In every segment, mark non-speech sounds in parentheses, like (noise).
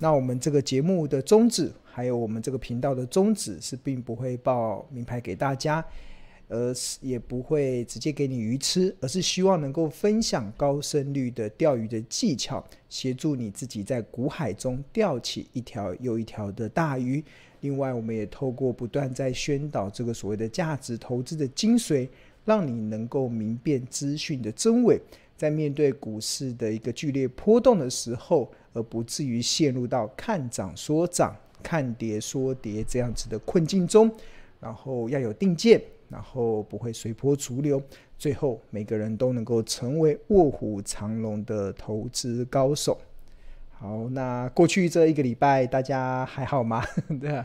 那我们这个节目的宗旨，还有我们这个频道的宗旨，是并不会报名牌给大家，而是也不会直接给你鱼吃，而是希望能够分享高胜率的钓鱼的技巧，协助你自己在股海中钓起一条又一条的大鱼。另外，我们也透过不断在宣导这个所谓的价值投资的精髓，让你能够明辨资讯的真伪，在面对股市的一个剧烈波动的时候。而不至于陷入到看涨说涨、看跌说跌这样子的困境中，然后要有定见，然后不会随波逐流，最后每个人都能够成为卧虎藏龙的投资高手。好，那过去这一个礼拜大家还好吗？(laughs) 对啊，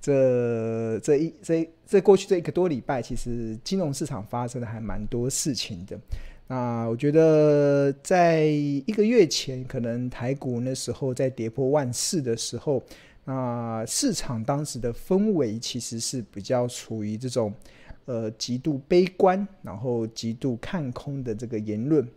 这这一这这过去这一个多礼拜，其实金融市场发生的还蛮多事情的。那我觉得，在一个月前，可能台股那时候在跌破万四的时候，那市场当时的氛围其实是比较处于这种呃极度悲观，然后极度看空的这个言论。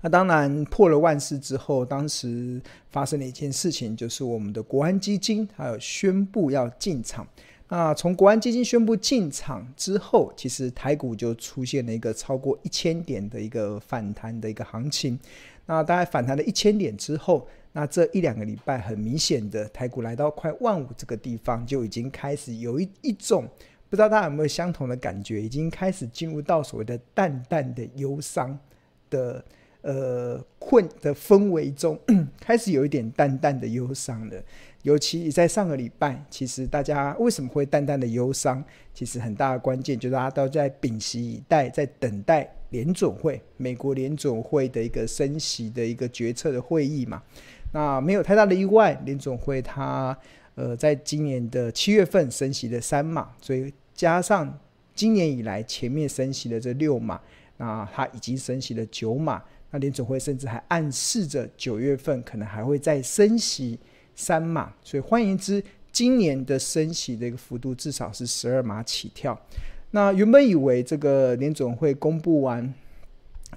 那当然破了万四之后，当时发生了一件事情，就是我们的国安基金还有宣布要进场。那从国安基金宣布进场之后，其实台股就出现了一个超过一千点的一个反弹的一个行情。那大概反弹了一千点之后，那这一两个礼拜，很明显的台股来到快万五这个地方，就已经开始有一一种不知道大家有没有相同的感觉，已经开始进入到所谓的淡淡的忧伤的呃困的氛围中，(clears throat) 开始有一点淡淡的忧伤了。尤其在上个礼拜，其实大家为什么会淡淡的忧伤？其实很大的关键就是大家都在屏息以待，在等待联总会美国联总会的一个升息的一个决策的会议嘛。那没有太大的意外，联总会它呃在今年的七月份升息了三码，所以加上今年以来前面升息的这六码，那它已经升息了九码。那联总会甚至还暗示着九月份可能还会再升息。三码，所以换言之，今年的升息的一个幅度至少是十二码起跳。那原本以为这个联总会公布完，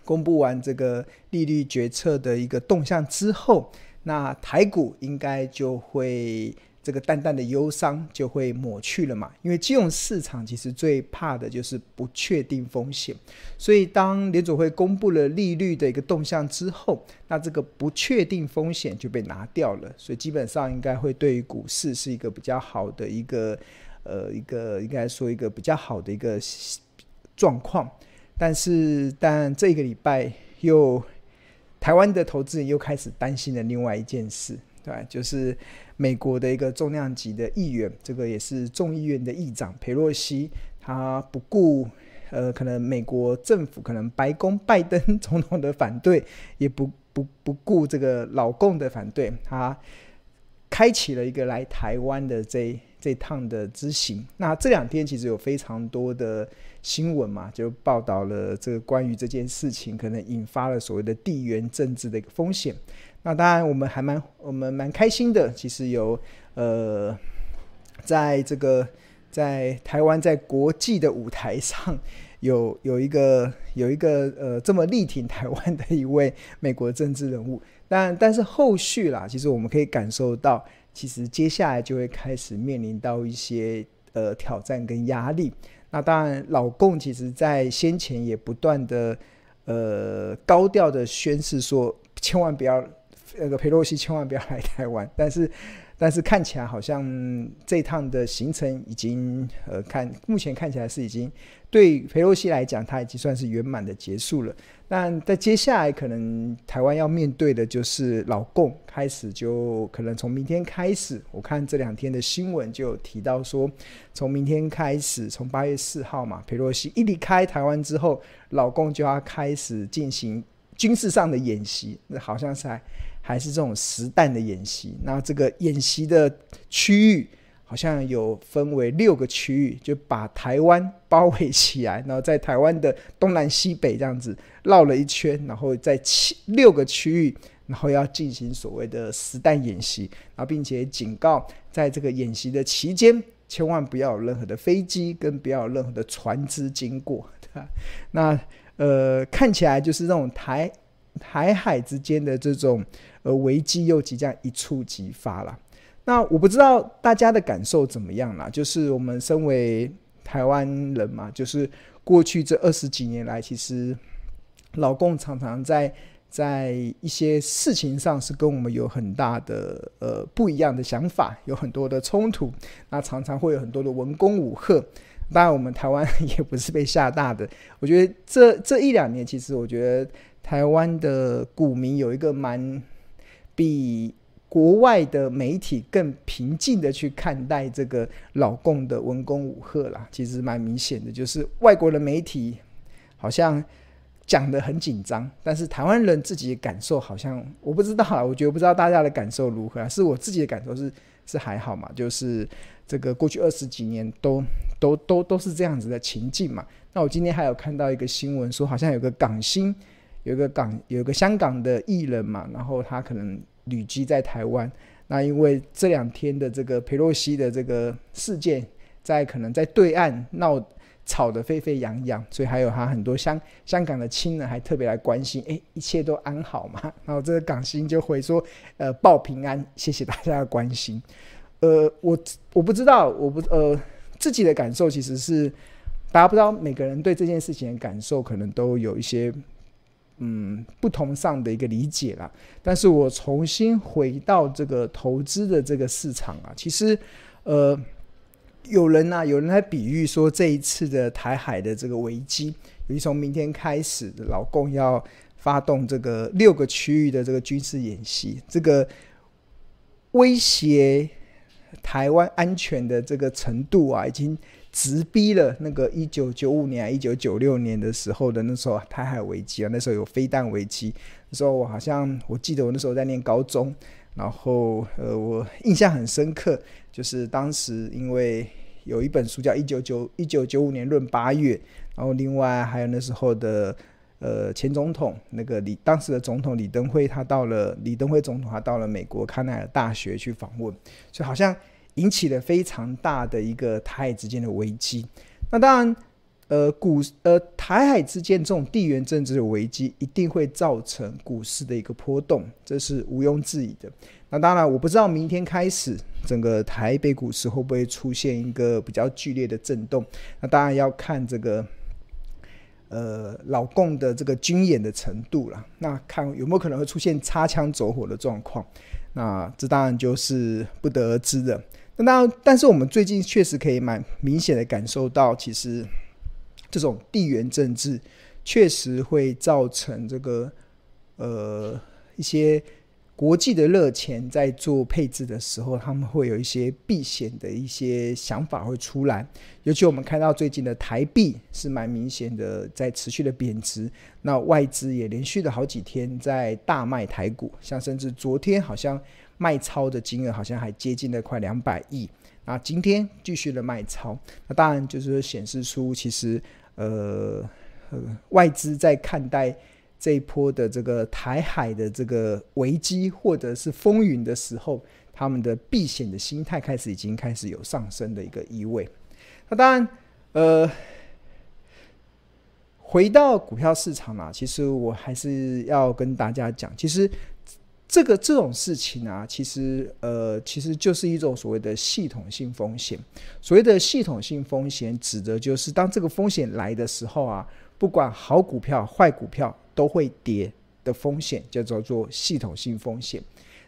公布完这个利率决策的一个动向之后，那台股应该就会。这个淡淡的忧伤就会抹去了嘛，因为金融市场其实最怕的就是不确定风险，所以当联准会公布了利率的一个动向之后，那这个不确定风险就被拿掉了，所以基本上应该会对于股市是一个比较好的一个呃一个应该说一个比较好的一个状况，但是但这个礼拜又台湾的投资人又开始担心了另外一件事。对，就是美国的一个重量级的议员，这个也是众议院的议长裴洛西，他不顾呃，可能美国政府可能白宫拜登总统的反对，也不不不顾这个老共的反对，他开启了一个来台湾的这这趟的之行。那这两天其实有非常多的新闻嘛，就报道了这个关于这件事情可能引发了所谓的地缘政治的一个风险。那当然，我们还蛮我们蛮开心的。其实有呃，在这个在台湾在国际的舞台上有有一个有一个呃这么力挺台湾的一位美国政治人物。但但是后续啦，其实我们可以感受到，其实接下来就会开始面临到一些呃挑战跟压力。那当然，老共其实在先前也不断的呃高调的宣示说，千万不要。那个裴洛西千万不要来台湾，但是，但是看起来好像这趟的行程已经呃，看目前看起来是已经对裴洛西来讲，他已经算是圆满的结束了。但在接下来，可能台湾要面对的就是老共开始，就可能从明天开始，我看这两天的新闻就有提到说，从明天开始，从八月四号嘛，裴洛西一离开台湾之后，老共就要开始进行军事上的演习，那好像是还。还是这种实弹的演习，那这个演习的区域好像有分为六个区域，就把台湾包围起来，然后在台湾的东南西北这样子绕了一圈，然后在七六个区域，然后要进行所谓的实弹演习，然后并且警告，在这个演习的期间，千万不要有任何的飞机跟不要有任何的船只经过，对吧？那呃，看起来就是那种台台海之间的这种呃危机又即将一触即发了。那我不知道大家的感受怎么样啦，就是我们身为台湾人嘛，就是过去这二十几年来，其实老共常常在在一些事情上是跟我们有很大的呃不一样的想法，有很多的冲突，那常常会有很多的文攻武吓。当然，我们台湾也不是被吓大的。我觉得这这一两年，其实我觉得台湾的股民有一个蛮比。国外的媒体更平静的去看待这个老共的文攻武吓啦，其实蛮明显的，就是外国的媒体好像讲得很紧张，但是台湾人自己的感受好像我不知道啊，我觉得不知道大家的感受如何啊，是我自己的感受是是还好嘛，就是这个过去二十几年都都都都是这样子的情境嘛。那我今天还有看到一个新闻说，好像有个港星，有个港有个香港的艺人嘛，然后他可能。旅居在台湾，那因为这两天的这个裴洛西的这个事件，在可能在对岸闹吵得沸沸扬扬，所以还有他很多香香港的亲人还特别来关心，哎，一切都安好吗？然后这个港星就回说，呃，报平安，谢谢大家的关心。呃，我我不知道，我不呃自己的感受其实是，大家不知道每个人对这件事情的感受可能都有一些。嗯，不同上的一个理解啦。但是我重新回到这个投资的这个市场啊，其实，呃，有人呢、啊，有人来比喻说，这一次的台海的这个危机，尤其从明天开始老共要发动这个六个区域的这个军事演习，这个威胁台湾安全的这个程度啊，已经。直逼了那个一九九五年、一九九六年的时候的那时候台海危机啊，那时候有飞弹危机。那时候我好像我记得我那时候在念高中，然后呃，我印象很深刻，就是当时因为有一本书叫《一九九一九九五年论八月》，然后另外还有那时候的呃前总统那个李当时的总统李登辉，他到了李登辉总统他到了美国康奈尔大学去访问，所以好像。引起了非常大的一个台海之间的危机。那当然，呃，股呃台海之间这种地缘政治的危机，一定会造成股市的一个波动，这是毋庸置疑的。那当然，我不知道明天开始整个台北股市会不会出现一个比较剧烈的震动。那当然要看这个呃老共的这个军演的程度了。那看有没有可能会出现擦枪走火的状况。那这当然就是不得而知的。那，但是我们最近确实可以蛮明显的感受到，其实这种地缘政治确实会造成这个呃一些国际的热钱在做配置的时候，他们会有一些避险的一些想法会出来。尤其我们看到最近的台币是蛮明显的在持续的贬值，那外资也连续的好几天在大卖台股，像甚至昨天好像。卖超的金额好像还接近了快两百亿，那今天继续的卖超，那当然就是显示出其实呃，呃外资在看待这一波的这个台海的这个危机或者是风云的时候，他们的避险的心态开始已经开始有上升的一个意味。那当然呃，回到股票市场啊，其实我还是要跟大家讲，其实。这个这种事情啊，其实呃，其实就是一种所谓的系统性风险。所谓的系统性风险，指的就是当这个风险来的时候啊，不管好股票、坏股票都会跌的风险，叫做做系统性风险。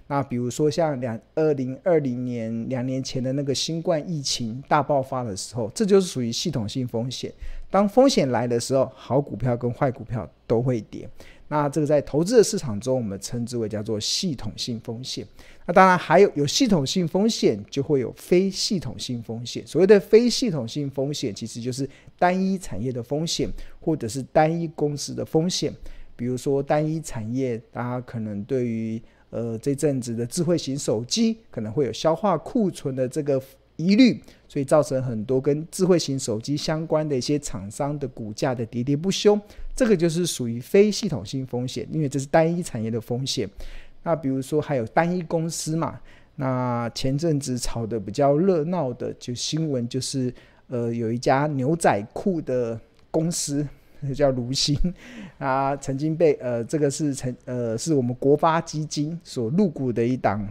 那比如说像两二零二零年两年前的那个新冠疫情大爆发的时候，这就是属于系统性风险。当风险来的时候，好股票跟坏股票都会跌。那这个在投资的市场中，我们称之为叫做系统性风险。那当然还有有系统性风险，就会有非系统性风险。所谓的非系统性风险，其实就是单一产业的风险，或者是单一公司的风险。比如说单一产业，大家可能对于呃这阵子的智慧型手机可能会有消化库存的这个疑虑，所以造成很多跟智慧型手机相关的一些厂商的股价的跌跌不休。这个就是属于非系统性风险，因为这是单一产业的风险。那比如说还有单一公司嘛，那前阵子炒得比较热闹的就新闻就是，呃，有一家牛仔裤的公司 (laughs) 叫如新啊，曾经被呃这个是曾呃是我们国发基金所入股的一档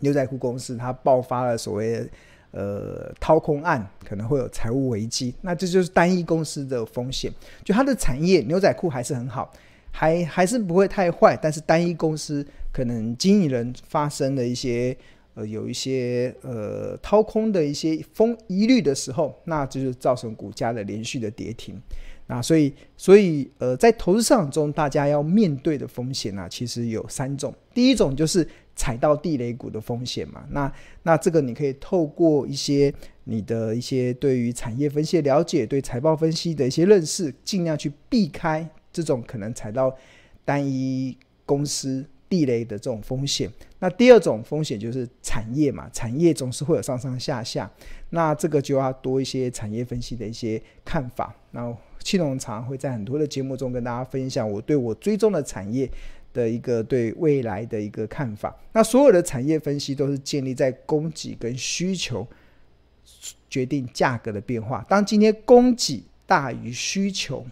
牛仔裤公司，它爆发了所谓的呃掏空案，可能会有财务危机。那这就是单一公司的风险，就它的产业牛仔裤还是很好。还还是不会太坏，但是单一公司可能经营人发生了一些呃有一些呃掏空的一些风疑虑的时候，那这就是造成股价的连续的跌停。那所以所以呃在投资市场中，大家要面对的风险啊，其实有三种。第一种就是踩到地雷股的风险嘛。那那这个你可以透过一些你的一些对于产业分析了解，对财报分析的一些认识，尽量去避开。这种可能踩到单一公司地雷的这种风险。那第二种风险就是产业嘛，产业总是会有上上下下，那这个就要多一些产业分析的一些看法。然后庆隆常会在很多的节目中跟大家分享我对我追踪的产业的一个对未来的一个看法。那所有的产业分析都是建立在供给跟需求决定价格的变化。当今天供给大于需求，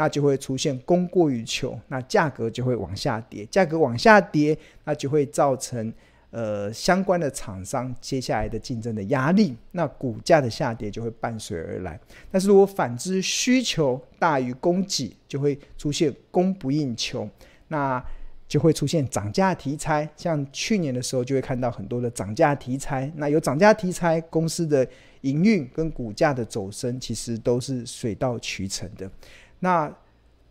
那就会出现供过于求，那价格就会往下跌，价格往下跌，那就会造成呃相关的厂商接下来的竞争的压力，那股价的下跌就会伴随而来。但是如果反之，需求大于供给，就会出现供不应求，那就会出现涨价题材。像去年的时候，就会看到很多的涨价题材。那有涨价题材，公司的营运跟股价的走升，其实都是水到渠成的。那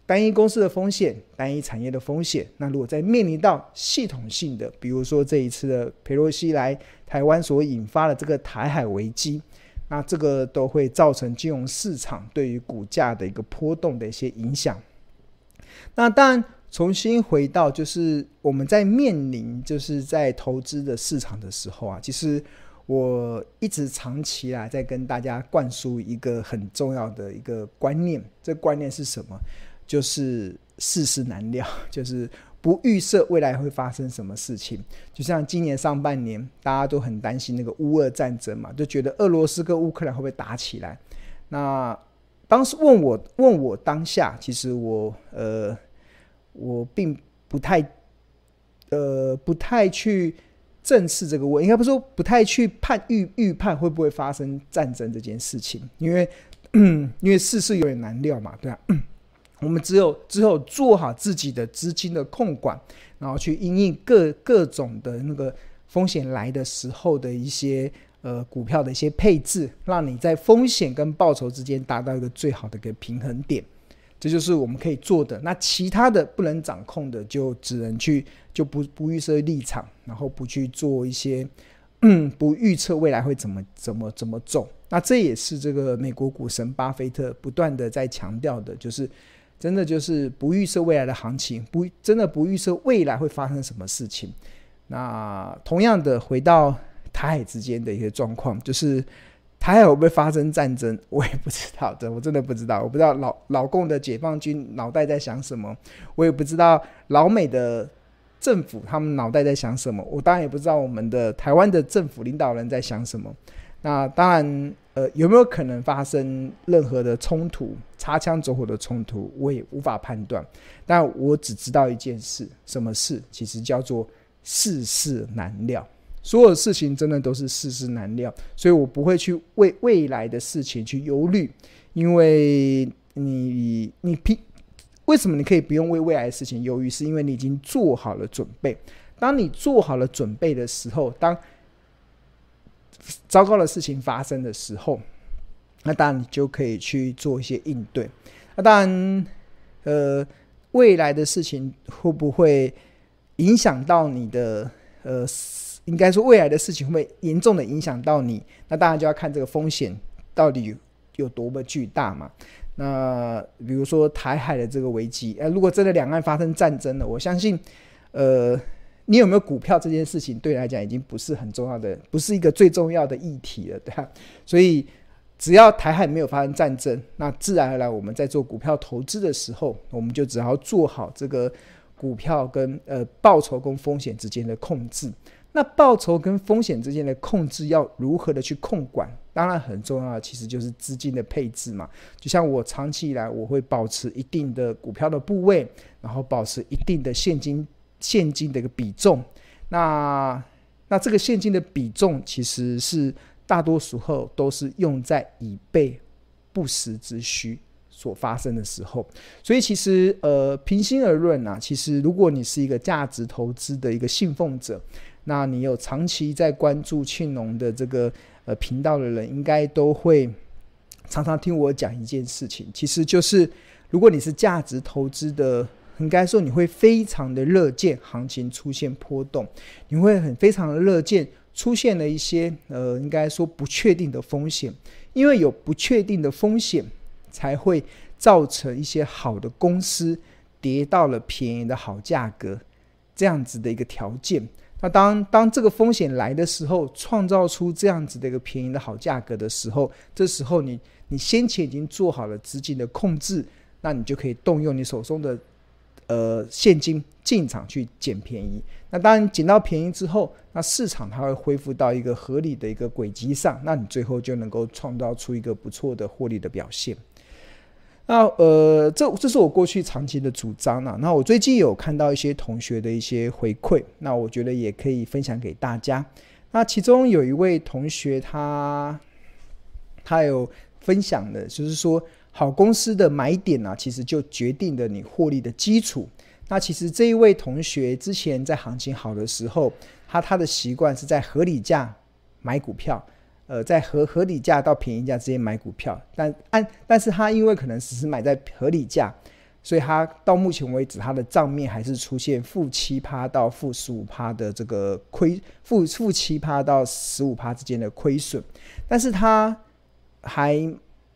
单一公司的风险，单一产业的风险，那如果在面临到系统性的，比如说这一次的佩洛西来台湾所引发的这个台海危机，那这个都会造成金融市场对于股价的一个波动的一些影响。那当然，重新回到就是我们在面临就是在投资的市场的时候啊，其实。我一直长期啊在跟大家灌输一个很重要的一个观念，这观念是什么？就是世事难料，(laughs) 就是不预设未来会发生什么事情。就像今年上半年，大家都很担心那个乌俄战争嘛，就觉得俄罗斯跟乌克兰会不会打起来？那当时问我问我当下，其实我呃我并不太呃不太去。正视这个问，应该不说不太去判预预判会不会发生战争这件事情，因为 (clears throat) 因为世事有点难料嘛，对吧？(clears throat) 我们只有只有做好自己的资金的控管，然后去因应各各种的那个风险来的时候的一些呃股票的一些配置，让你在风险跟报酬之间达到一个最好的一个平衡点。这就是我们可以做的。那其他的不能掌控的，就只能去就不不预设立场，然后不去做一些嗯不预测未来会怎么怎么怎么走。那这也是这个美国股神巴菲特不断的在强调的，就是真的就是不预设未来的行情，不真的不预设未来会发生什么事情。那同样的，回到台海之间的一个状况，就是。台海会不会发生战争？我也不知道，这我真的不知道。我不知道老老共的解放军脑袋在想什么，我也不知道老美的政府他们脑袋在想什么。我当然也不知道我们的台湾的政府领导人在想什么。那当然，呃，有没有可能发生任何的冲突、擦枪走火的冲突，我也无法判断。但我只知道一件事，什么事？其实叫做世事难料。所有事情真的都是世事难料，所以我不会去为未来的事情去忧虑，因为你你平为什么你可以不用为未来的事情忧虑？是因为你已经做好了准备。当你做好了准备的时候，当糟糕的事情发生的时候，那当然你就可以去做一些应对。那当然，呃，未来的事情会不会影响到你的呃？应该说，未来的事情会严重的影响到你？那当然就要看这个风险到底有多么巨大嘛。那比如说台海的这个危机，呃，如果真的两岸发生战争了，我相信，呃，你有没有股票这件事情，对你来讲已经不是很重要的，不是一个最重要的议题了，对吧？所以只要台海没有发生战争，那自然而然我们在做股票投资的时候，我们就只要做好这个股票跟呃报酬跟风险之间的控制。那报酬跟风险之间的控制要如何的去控管？当然很重要的其实就是资金的配置嘛。就像我长期以来，我会保持一定的股票的部位，然后保持一定的现金现金的一个比重。那那这个现金的比重其实是大多时候都是用在以备不时之需所发生的时候。所以其实呃，平心而论啊，其实如果你是一个价值投资的一个信奉者。那你有长期在关注庆农的这个呃频道的人，应该都会常常听我讲一件事情，其实就是如果你是价值投资的，应该说你会非常的乐见行情出现波动，你会很非常的乐见出现了一些呃应该说不确定的风险，因为有不确定的风险，才会造成一些好的公司跌到了便宜的好价格这样子的一个条件。那当当这个风险来的时候，创造出这样子的一个便宜的好价格的时候，这时候你你先前已经做好了资金的控制，那你就可以动用你手中的呃现金进场去捡便宜。那当然捡到便宜之后，那市场它会恢复到一个合理的一个轨迹上，那你最后就能够创造出一个不错的获利的表现。那呃，这这是我过去长期的主张啊。那我最近有看到一些同学的一些回馈，那我觉得也可以分享给大家。那其中有一位同学他，他他有分享的，就是说好公司的买点啊，其实就决定了你获利的基础。那其实这一位同学之前在行情好的时候，他他的习惯是在合理价买股票。呃，在合合理价到便宜价之间买股票，但按但是他因为可能只是买在合理价，所以他到目前为止他的账面还是出现负七趴到负十五趴的这个亏，负负七趴到十五趴之间的亏损，但是他还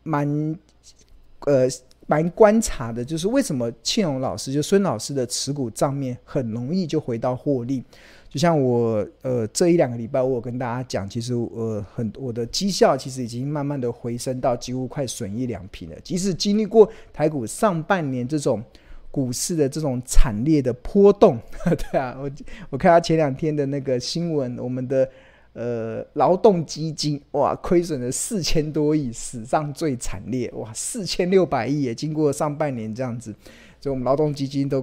蛮呃蛮观察的，就是为什么庆荣老师就孙老师的持股账面很容易就回到获利。就像我呃这一两个礼拜，我有跟大家讲，其实呃很我的绩效其实已经慢慢的回升到几乎快损益两平了。即使经历过台股上半年这种股市的这种惨烈的波动，(laughs) 对啊，我我看他前两天的那个新闻，我们的呃劳动基金哇亏损了四千多亿，史上最惨烈哇四千六百亿也经过上半年这样子，所以我们劳动基金都。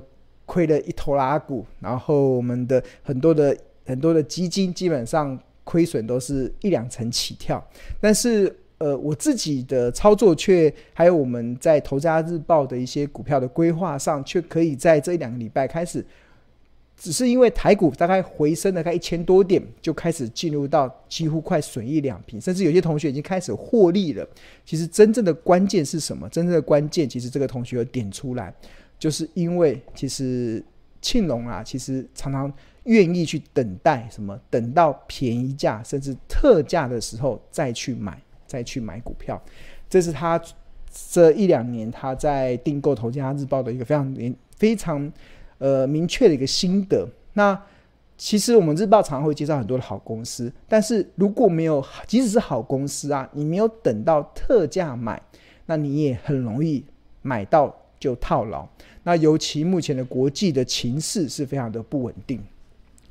亏了一头拉股，然后我们的很多的很多的基金基本上亏损都是一两成起跳，但是呃我自己的操作却还有我们在《投资家日报》的一些股票的规划上，却可以在这一两个礼拜开始，只是因为台股大概回升了大概一千多点，就开始进入到几乎快损益两平，甚至有些同学已经开始获利了。其实真正的关键是什么？真正的关键其实这个同学有点出来。就是因为其实庆隆啊，其实常常愿意去等待什么，等到便宜价甚至特价的时候再去买，再去买股票。这是他这一两年他在订购《投家日报》的一个非常明非常呃明确的一个心得。那其实我们日报常常会介绍很多的好公司，但是如果没有，即使是好公司啊，你没有等到特价买，那你也很容易买到就套牢。那尤其目前的国际的情势是非常的不稳定，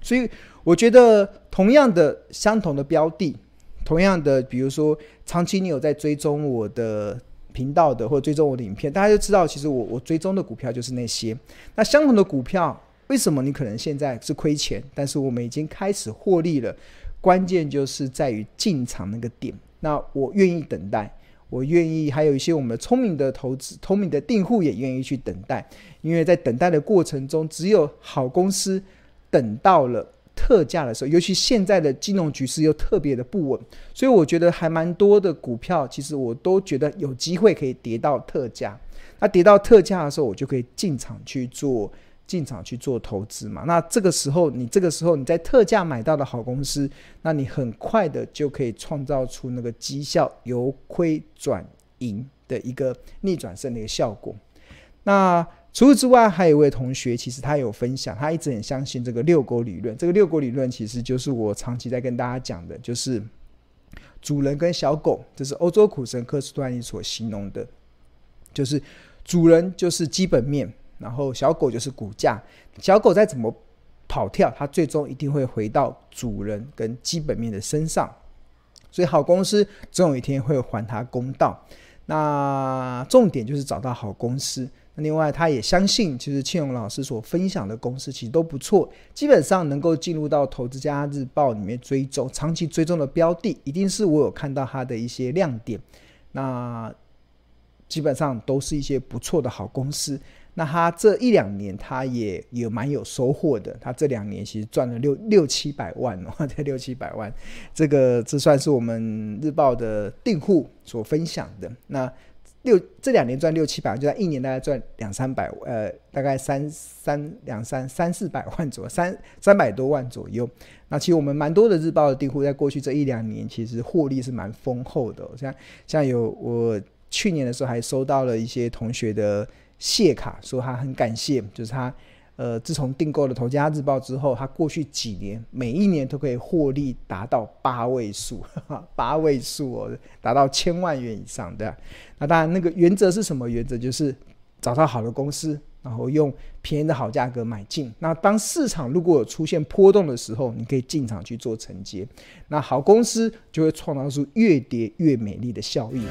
所以我觉得同样的相同的标的，同样的，比如说长期你有在追踪我的频道的，或者追踪我的影片，大家就知道，其实我我追踪的股票就是那些。那相同的股票，为什么你可能现在是亏钱，但是我们已经开始获利了？关键就是在于进场那个点。那我愿意等待。我愿意，还有一些我们聪明的投资、聪明的订户也愿意去等待，因为在等待的过程中，只有好公司等到了特价的时候，尤其现在的金融局势又特别的不稳，所以我觉得还蛮多的股票，其实我都觉得有机会可以跌到特价。那跌到特价的时候，我就可以进场去做。进场去做投资嘛，那这个时候你这个时候你在特价买到的好公司，那你很快的就可以创造出那个绩效由亏转盈的一个逆转胜的一个效果。那除此之外，还有一位同学，其实他有分享，他一直很相信这个遛狗理论。这个遛狗理论其实就是我长期在跟大家讲的，就是主人跟小狗，这是欧洲苦神科斯托兰尼所形容的，就是主人就是基本面。然后小狗就是股价，小狗再怎么跑跳，它最终一定会回到主人跟基本面的身上。所以好公司总有一天会还它公道。那重点就是找到好公司。那另外，他也相信，其实庆荣老师所分享的公司其实都不错，基本上能够进入到《投资家日报》里面追踪，长期追踪的标的，一定是我有看到它的一些亮点。那基本上都是一些不错的好公司。那他这一两年，他也也蛮有收获的。他这两年其实赚了六六七百万哦，(laughs) 这六七百万，这个这算是我们日报的订户所分享的。那六这两年赚六七百万，就在一年大概赚两三百，呃，大概三三两三三四百万左右，三三百多万左右。那其实我们蛮多的日报的订户，在过去这一两年，其实获利是蛮丰厚的。像像有我去年的时候，还收到了一些同学的。谢卡说他很感谢，就是他，呃，自从订购了《投家日报》之后，他过去几年每一年都可以获利达到八位数，(laughs) 八位数哦，达到千万元以上的。那当然，那个原则是什么原则？就是找到好的公司，然后用便宜的好价格买进。那当市场如果有出现波动的时候，你可以进场去做承接。那好公司就会创造出越跌越美丽的效应。